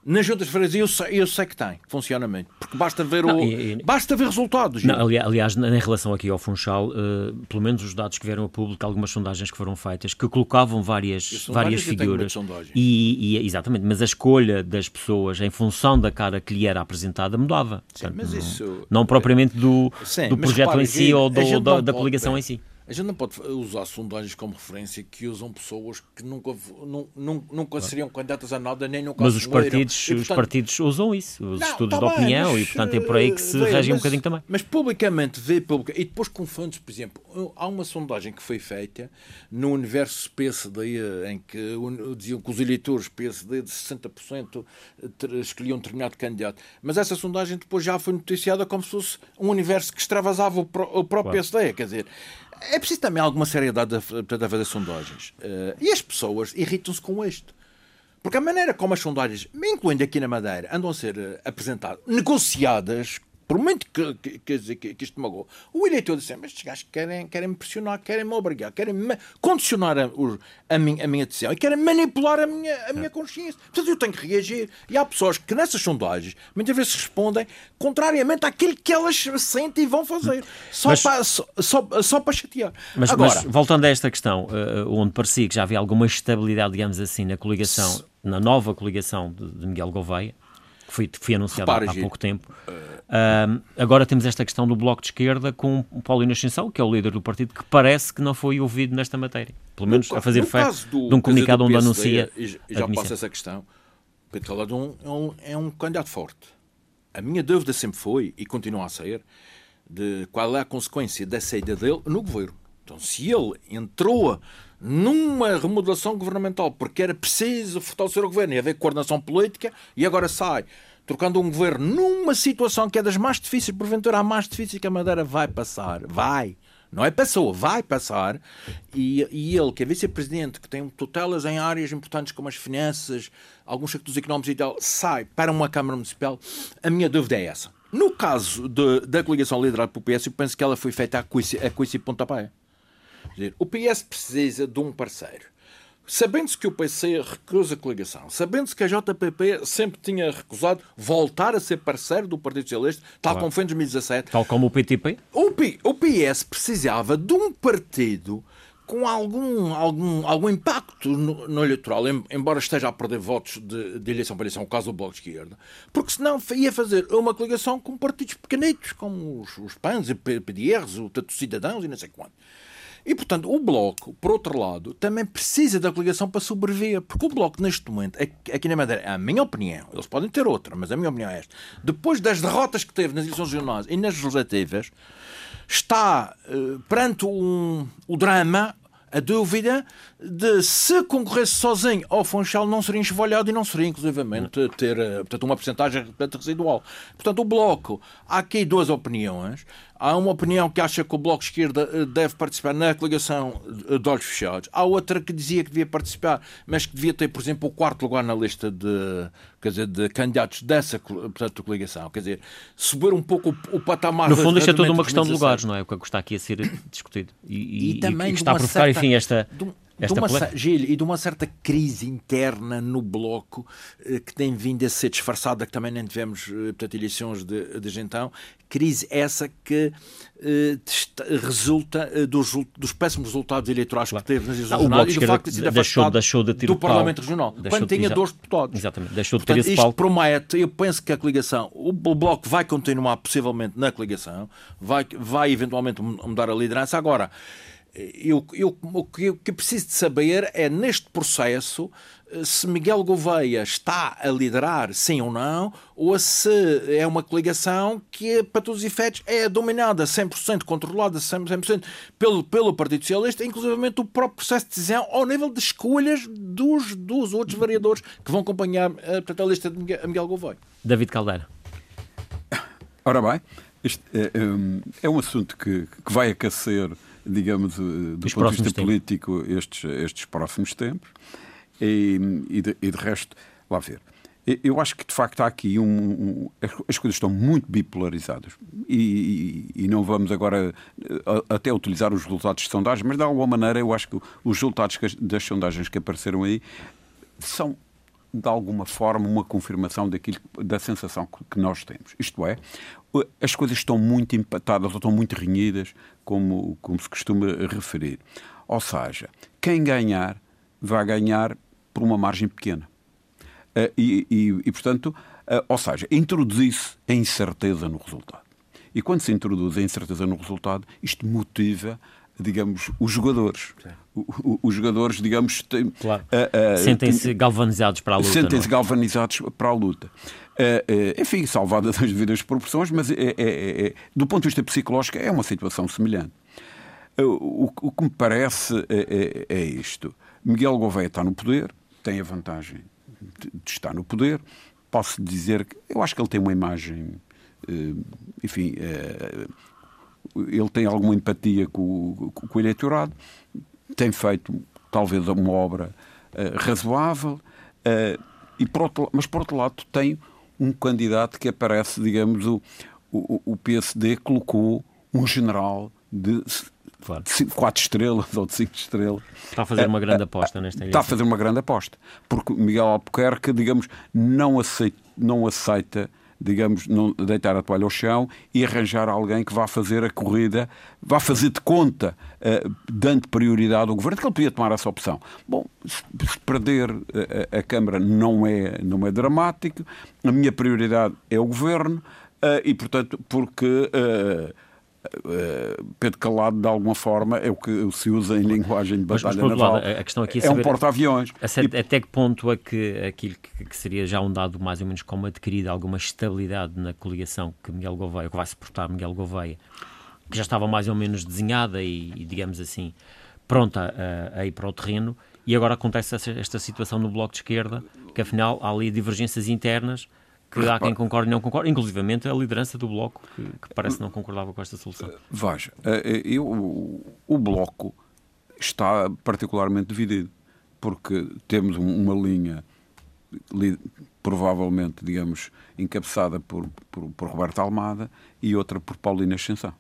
Nas juntas de freguesia eu sei, eu sei que tem funcionamento, porque basta ver, não, o, e, e, basta ver resultados. Não, aliás, em relação aqui ao Funchal, uh, pelo menos os dados que vieram a público, algumas sondagens que foram feitas, que colocavam várias, várias figuras. E, e, exatamente, mas a escolha das pessoas em função da cara que lhe era apresentada mudava. Sim, Portanto, não, isso, não, propriamente do, sim, do projeto repare, em si ou do, da, da coligação em si. A gente não pode usar sondagens como referência que usam pessoas que nunca, nunca, nunca seriam candidatas a nada, nem nunca Mas os partidos, e, portanto, os partidos usam isso, os não, estudos tá de opinião, mas, e portanto é por aí que se rege um bocadinho também. Mas publicamente, vê publica, e depois confunde por exemplo, há uma sondagem que foi feita no universo PSD, em que diziam que os eleitores PSD de 60% escolhiam um determinado candidato. Mas essa sondagem depois já foi noticiada como se fosse um universo que extravasava o, próprio claro. PSD, quer dizer é preciso também alguma seriedade a, a fazer sondagens. E as pessoas irritam-se com isto. Porque a maneira como as sondagens, incluindo aqui na Madeira, andam a ser uh, apresentadas, negociadas por muito que, que, que, que isto magoou, o eleitor disse: Mas estes gajos querem, querem me pressionar, querem me obrigar, querem me condicionar a, a, minha, a minha decisão e querem manipular a minha, a minha consciência. Portanto, eu tenho que reagir. E há pessoas que nessas sondagens muitas vezes respondem contrariamente àquilo que elas sentem e vão fazer, só, mas, para, só, só, só, para chatear. Mas, Agora, mas voltando a esta questão, uh, onde parecia que já havia alguma estabilidade, digamos assim, na coligação, se... na nova coligação de, de Miguel Gouveia, que foi, foi anunciada há, há pouco tempo. Uh agora temos esta questão do Bloco de Esquerda com o Paulo Ascensão, que é o líder do partido, que parece que não foi ouvido nesta matéria. Pelo menos no, a fazer fé de um comunicado onde anuncia. Já passa essa questão. Pedro Caladão é um, é um candidato forte. A minha dúvida sempre foi, e continua a ser, de qual é a consequência da saída dele no governo. Então, se ele entrou numa remodelação governamental porque era preciso fortalecer o governo e haver coordenação política e agora sai trocando um governo numa situação que é das mais difíceis, porventura a mais difícil que a Madeira vai passar. Vai. Não é pessoa, vai passar. E, e ele, que é vice-presidente, que tem tutelas em áreas importantes como as finanças, alguns sectores económicos e tal, sai para uma Câmara Municipal. A minha dúvida é essa. No caso de, da coligação liderada pelo PS, eu penso que ela foi feita a coice, a coice pontapé. O PS precisa de um parceiro sabendo-se que o PC recusa a coligação, sabendo-se que a JPP sempre tinha recusado voltar a ser parceiro do Partido Socialista, tal claro. como foi em 2017. Tal como o PTP? O, P, o PS precisava de um partido com algum, algum, algum impacto no, no eleitoral, embora esteja a perder votos de, de eleição para eleição, o caso do Bloco de Esquerda, porque senão ia fazer uma coligação com partidos pequenitos, como os, os PANs, PDRs, o Tato Cidadãos e não sei quanto. E, portanto, o Bloco, por outro lado, também precisa da coligação para sobreviver. Porque o Bloco, neste momento, aqui na Madeira, a minha opinião, eles podem ter outra, mas a minha opinião é esta. Depois das derrotas que teve nas eleições regionais e nas legislativas, está uh, perante um, o drama a dúvida de se concorresse sozinho ao Funchal não seria enxovalhado e não seria, inclusivamente, ter eh, portanto, uma porcentagem residual. Portanto, o Bloco, há aqui duas opiniões. Há uma opinião que acha que o Bloco de Esquerda eh, deve participar na coligação de olhos fechados. Há outra que dizia que devia participar, mas que devia ter, por exemplo, o quarto lugar na lista de, quer dizer, de candidatos dessa portanto, coligação. Quer dizer, subir um pouco o, o patamar... No fundo, isto é toda uma questão de lugares, não é? O que está aqui a ser discutido. E, e, e também e está a provocar, certa, enfim, esta... De, de uma, Gil, e de uma certa crise interna no Bloco eh, que tem vindo a ser disfarçada, que também nem tivemos eh, portanto, eleições de, de então. Crise essa que eh, resulta eh, dos, dos péssimos resultados eleitorais claro. que teve nas eleições regionais e do facto de ser deixou, deixou de ter do Parlamento Regional, deixou quando tinha dois deputados. Exatamente, deixou de ter esse palco. promete, eu penso que a coligação, o Bloco vai continuar possivelmente na coligação, vai, vai eventualmente mudar a liderança. Agora, eu, eu, o que, que preciso de saber é, neste processo, eh, se Miguel Gouveia está a liderar, sim ou não, ou se é uma coligação que, para todos os efeitos, é dominada 100%, controlada 100%, pelo, pelo Partido Socialista, inclusive o próprio processo de decisão ao nível de escolhas dos, dos outros vereadores que vão acompanhar eh, portanto, a lista de Miguel, Miguel Gouveia. David Caldeira. Ora bem, este é, é, um assunto que, que vai aquecer digamos, eh, do Os ponto de vista político, estes, estes próximos tempos. E, e, de, e de resto, lá ver. Eu acho que de facto há aqui um, um as coisas estão muito bipolarizadas e, e, e, não vamos agora eh, até utilizar os resultados de sondagens, mas de alguma maneira eu acho que os resultados das sondagens que apareceram aí são de alguma forma uma confirmação daquilo da sensação que nós temos. Isto é, as coisas estão muito empatadas ou estão muito renhidas, como, como se costuma referir. Ou seja, quem ganhar vai ganhar por uma margem pequena. Uh, e, e, e, portanto, uh, ou seja, introduzir-se a incerteza no resultado. E quando se introduz a incerteza no resultado, isto motiva digamos, os jogadores. Os jogadores, digamos, claro. uh, uh, sentem-se galvanizados para a luta. Sentem-se é? galvanizados para a luta. Uh, enfim, salvadas *laughs* as devidas proporções, mas é, é, é, é, do ponto de vista psicológico é uma situação semelhante. O, o, que me parece é, é, isto. Miguel Gouveia está no poder, tem a vantagem de, de estar no poder. Posso dizer que eu acho que ele tem uma imagem, enfim, ele tem alguma empatia com, com, com o eleitorado, tem feito talvez uma obra uh, razoável, uh, e por outro, mas por outro lado tem um candidato que aparece, digamos, o, o, o PSD colocou um general de claro. quatro estrelas ou de cinco estrelas. Está a fazer uma grande aposta nesta Está a fazer uma grande aposta. Porque Miguel Albuquerque, digamos, não aceita, não aceita digamos, não deitar a toalha ao chão e arranjar alguém que vá fazer a corrida, vá fazer de conta, uh, dando prioridade ao governo, que ele podia tomar essa opção. Bom, se perder a, a Câmara não é, não é dramático, a minha prioridade é o governo uh, e, portanto, porque. Eh, Pedro Calado, de alguma forma, é o que se usa em linguagem de batalha mas, mas, naval. Lado, a questão aqui é, é um porta-aviões. E... Até que ponto é que aquilo que, seria já um dado mais ou menos como adquirido alguma estabilidade na coligação que Miguel Gouveia, que vai suportar Miguel Gouveia, que já estava mais ou menos desenhada e, e digamos assim, pronta a, a, ir para o terreno, e agora acontece esta situação no Bloco de Esquerda, que afinal há ali divergências internas que há quem concorde e não concorde, inclusivamente a liderança do Bloco, que, que parece não concordava com esta solução. Veja, eh, eh, eu, o Bloco está particularmente dividido, porque temos uma linha provavelmente, digamos, encabeçada por, por, por Roberto Almada e outra por Paulina Ascensão.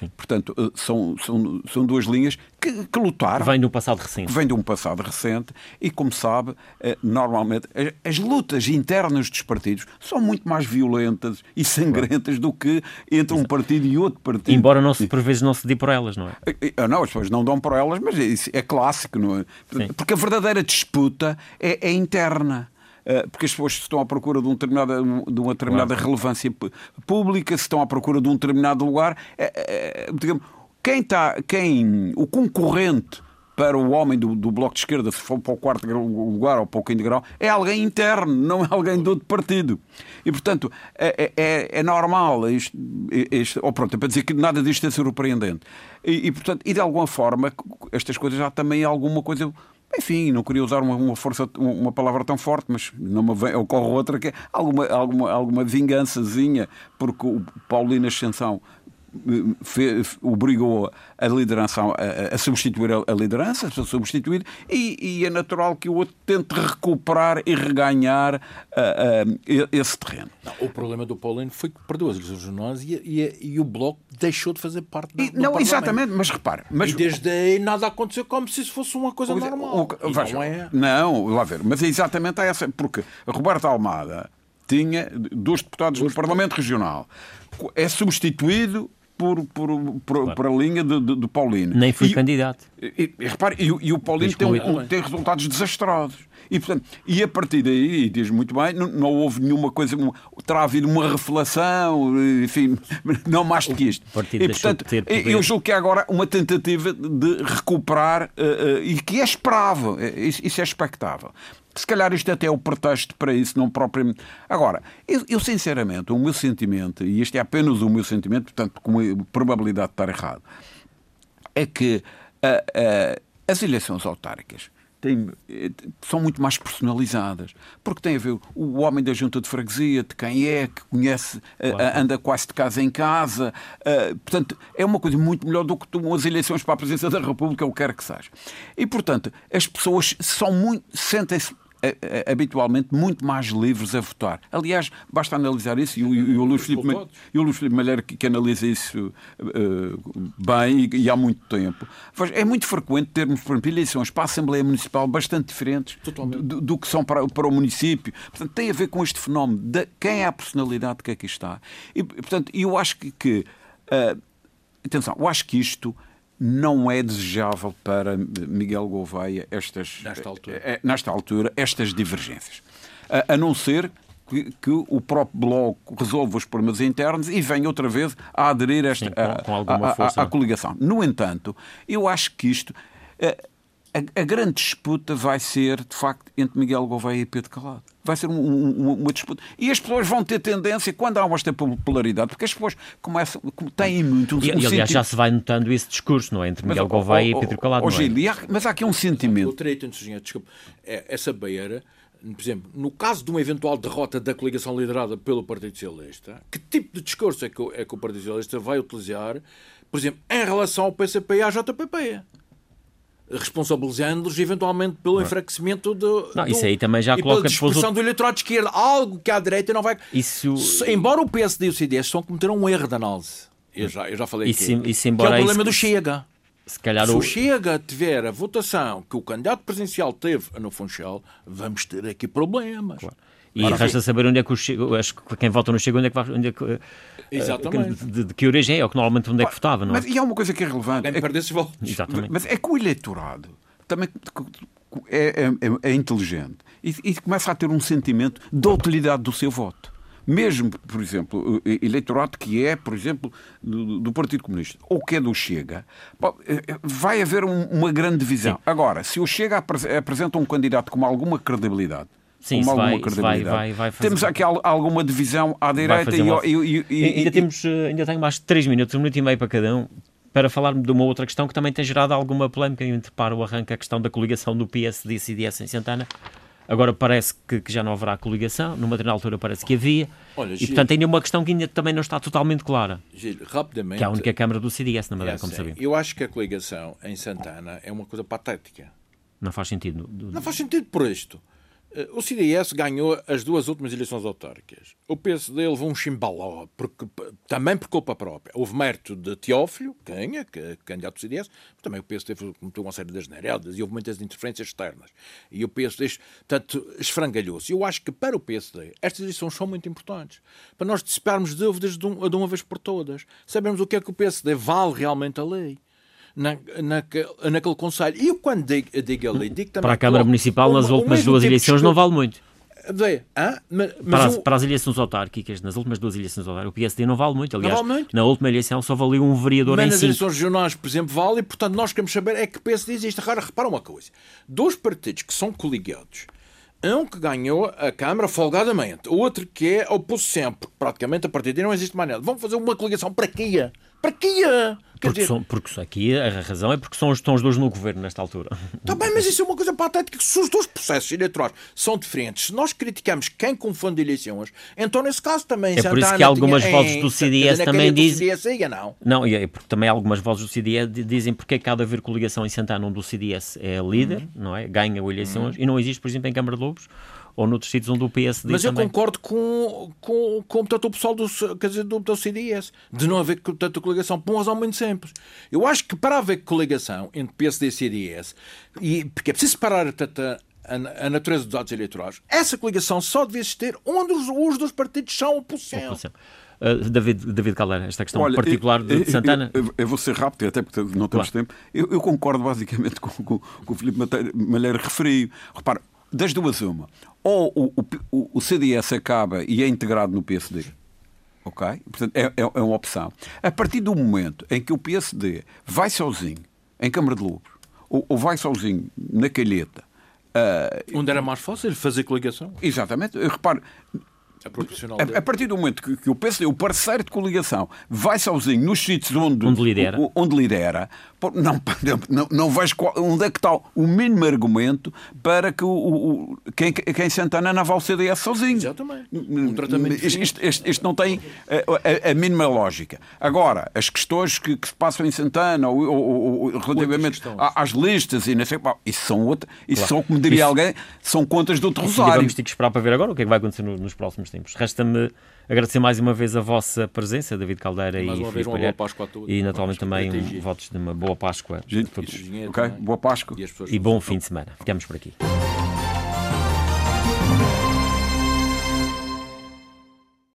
Sim. Portanto, eh, são, são, são duas linhas que, que lutaram. Vem de um passado recente. Vem de um passado recente e, como sabe, eh, normalmente as, as lutas internas dos partidos são muito mais violentas e sangrentas do que entre um partido e outro partido. Embora não se, por vezes não se dê por elas, não é? Ah, não, as pessoas não dão por elas, mas é clássico, não é? Sim. Porque a verdadeira disputa é, é interna porque as pessoas estão à procura de, um determinada, de uma determinada claro. relevância pública, se estão à procura de um determinado lugar. É, é, digamos, quem está, quem, o concorrente para o homem do, do, Bloco de Esquerda, se for para o quarto lugar ou para o quinto grau, é alguém interno, não é alguém do outro partido. E, portanto, é, é, é normal, isto, isto, ou pronto, é para dizer que nada disto é surpreendente. E, e, portanto, e de alguma forma, estas coisas já também é alguma coisa enfim, não queria usar uma, uma, força, uma palavra tão forte, mas não me vem, ocorre outra que é alguma, alguma, alguma vingançazinha, porque o Paulino Ascensão fez, obrigou a liderança a, a substituir a, a, liderança, a substituir, e, e, é natural que o outro tente recuperar e reganhar uh, uh, esse terreno. Não, o problema do Paulino foi que perdeu as eleições jornais e, e, e, o Bloco deixou de fazer parte da, e, Não, exatamente, mas repare. Mas... E desde aí nada aconteceu como se isso fosse uma coisa normal. O, veja, não é. Não, lá ver, mas é exatamente essa, porque Roberto Almada tinha dois deputados no Parlamento Regional. É substituído por, por, por, claro. por a linha de, de, de Paulino. Nem foi e, candidato. E, e, repare, e, e o Paulino tem, um, tem resultados desastrosos. E, portanto, e a partir daí, diz muito bem, não, não houve nenhuma coisa, terá havido uma reflação, enfim, *laughs* não mais do que isto. E, portanto, eu julgo que é agora uma tentativa de recuperar uh, uh, e que é esperável, isso, isso é expectável. Se calhar isto até é o pretexto para isso, não propriamente. Agora, eu, eu, sinceramente, o meu sentimento, e este é apenas o meu sentimento, portanto, com a probabilidade de estar errado, é que uh, uh, as eleições autárquicas têm, são muito mais personalizadas, porque tem a ver o homem da junta de freguesia, de quem é, que conhece, eh, claro. anda quase de casa em casa. Portanto, é uma coisa muito melhor do que as eleições para a presidência da República, ou quer que seja. E, portanto, as pessoas são muito, sentem-se habitualmente muito mais livres a votar. Aliás, basta analisar isso, e o, e o Luís Filipe, e o Luís Filipe Malheiro que, que analisa isso uh, bem e, e, há muito tempo. É muito frequente termos, por exemplo, eleições para a Assembleia Municipal bastante diferentes do, do, que são para, para o município. Portanto, tem a ver com este fenómeno de quem é a personalidade que aqui está. E, portanto, eu acho que, que uh, atenção, eu acho que isto não é desejável para Miguel Gouveia estas, nesta altura, eh, eh, nesta altura estas divergências. A, a não ser que, que, o próprio Bloco resolva os problemas internos e venha outra vez a aderir esta, Sim, com, com a, a, a, coligação. No entanto, eu acho que isto. A, a, grande disputa vai ser, de facto, entre Miguel Gouveia e Pedro Calado. Vai ser um, um, uma disputa. E as pessoas vão ter tendência, quando há esta popularidade, porque as pessoas começam, têm muito. Um, e, um aliás, sentido... já se vai notando esse discurso, não é? Entre Miguel mas, Gouveia oh, oh, e Pedro Calado. Oh, não é? há, mas há aqui um sentimento. Eu terei tanto, desculpe, é, essa beira por exemplo, no caso de uma eventual derrota da coligação liderada pelo Partido Socialista, que tipo de discurso é que, é que o Partido Socialista vai utilizar, por exemplo, em relação ao PCP e à JPP? Responsabilizando-os eventualmente pelo enfraquecimento do, não, do, isso aí também já coloca pela do eleitorado de esquerda, algo que à direita não vai. Isso... Embora o PSD e o CDS estão a cometer um erro de análise. Eu já, eu já falei isso, aqui. Isso, embora que é o problema isso... do Chega. Se, calhar Se o... o Chega tiver a votação que o candidato presidencial teve no Funchal, vamos ter aqui problemas. Claro. E Ora, resta saber onde é que o quem vota no Chega, onde é que vai. Onde é que, eh, Exatamente. De, de, que origem é, ou que normalmente onde é que votava, não é? Mas, e há uma coisa que é relevante. É, perder-se votos. Exatamente. Mas é que o eleitorado também é, é, é inteligente e, e começa a ter um sentimento da utilidade do seu voto mesmo, por exemplo, eleitorado que é, por exemplo, do, do, Partido Comunista ou que é do Chega, eh, eh, vai haver um, uma grande divisão. Sim. Agora, se o Chega apresenta um candidato com alguma credibilidade, Sim, vai, credibilidade, vai, vai, fazer... temos aqui alguma divisão à direita e, uma... e, e, ainda, temos, eh, ainda tenho mais de 3 minutos, um minuto e meio para cada um para falar de uma outra questão que também tem gerado alguma polémica entre para o arranque, a questão da coligação do PSD e CDS em Santana. Agora parece que, que já não haverá coligação, numa determinada altura parece que havia, Olha, e Gil, portanto ainda uma questão que ainda também não está totalmente clara. Gil, rapidamente, que é a única Câmara do CDS na Madeira, é como sabemos. Eu acho que a coligação em Santana é uma coisa patética. Não faz sentido. Não faz sentido por isto. Eh, o CDS ganhou as duas últimas eleições autárquicas. O PSD levou um chimbaló, porque, também por culpa própria. Houve mérito de Teófilo, ganha, que é candidato do CDS, mas também o PSD cometeu uma série de generalidades e houve muitas interferências externas. E o PSD, portanto, esfrangalhou-se. Eu acho que para o PSD estas eleições são muito importantes. Para nós dissiparmos dúvidas de, de uma vez por todas. Sabemos o que é que o PSD vale realmente a lei na, na, naquele Conselho. E eu, quando digo, digo ali, digo também. Para a Câmara Municipal, nas últimas duas eleições, não vale muito. Ah, mas, mas para, as, para, as, eleições autárquicas, nas últimas duas eleições autárquicas, o PSD não vale muito. Aliás, vale muito. na última eleição só valeu um vereador mas em nas cinco. eleições regionais, por exemplo, vale, e portanto nós queremos saber é que o PSD existe. Agora, repara uma coisa: dois partidos que são coligados, um que ganhou a Câmara folgadamente, o outro que é opôs sempre, praticamente a partir daí não existe mais nada. Vão fazer uma coligação para quê? Para quê? Porque, dizer... são, porque aqui a razão é porque são, estão os dois no governo nesta altura. Está *laughs* bem, mas isso é uma coisa patética. Se os dois processos eleitorais são diferentes, se nós criticamos quem confunde eleições, então nesse caso também... É por isso que algumas tinha, vozes do CDS também dizem... Não. não, e é porque também algumas vozes do CDS dizem porque é que há de haver coligação em Santana onde o CDS é líder, uhum. não é? Ganha eleições, uhum. e não existe, por exemplo, em Câmara de Lobos, ou noutros sítios onde o PSD Mas também. eu concordo com, com, com portanto, o pessoal do, quer dizer, do, do CDS, de não haver portanto, coligação, por uma razão muito simples. Eu acho que para haver coligação entre PSD e CDS, e, porque é preciso separar portanto, a, a, natureza dos atos eleitorais, essa coligação só devia existir onde os, os dois partidos são oposição. Uh, David, David Caldeira, esta questão Olha, particular eu, de Santana. Eu, eu, eu, vou ser rápido, até porque não temos claro. tempo. Eu, concordo basicamente com, com, com o Filipe Malheiro referiu. Repara, das duas, uma. Ou o, o, o CDS acaba e é integrado no PSD. Ok? Portanto, é, é, é uma opção. A partir do momento em que o PSD vai sozinho em Câmara de Lobos ou, ou vai sozinho na Calheta. Uh, Onde era mais fácil fazer coligação? Exatamente. Eu reparo, a, a, partir do momento que, que, o PSD, o parceiro de coligação, vai sozinho nos sítios onde, onde lidera, o, onde lidera não, *laughs* não, não vejo qual, onde é que está o mínimo argumento para que o, o quem, quem Santana não vá ao CDS sozinho. Exatamente. Um tratamento isto, isto, isto, não tem a, a, a, mínima lógica. Agora, as questões que, que se passam em Santana ou, ou, ou relativamente às listas e não sei, isso são outras, isso claro. são, como diria isso, alguém, são contas do outro rosário. Vamos ter que esperar para ver agora o que é que vai acontecer nos próximos tempos. Resta-me agradecer mais uma vez a vossa presença, David Caldeira mais e uma vez uma boa Páscoa a todos. E naturalmente também um, votos de uma boa Páscoa. Gente, okay. Boa Páscoa. E, e bom fim de semana. Ficamos por aqui.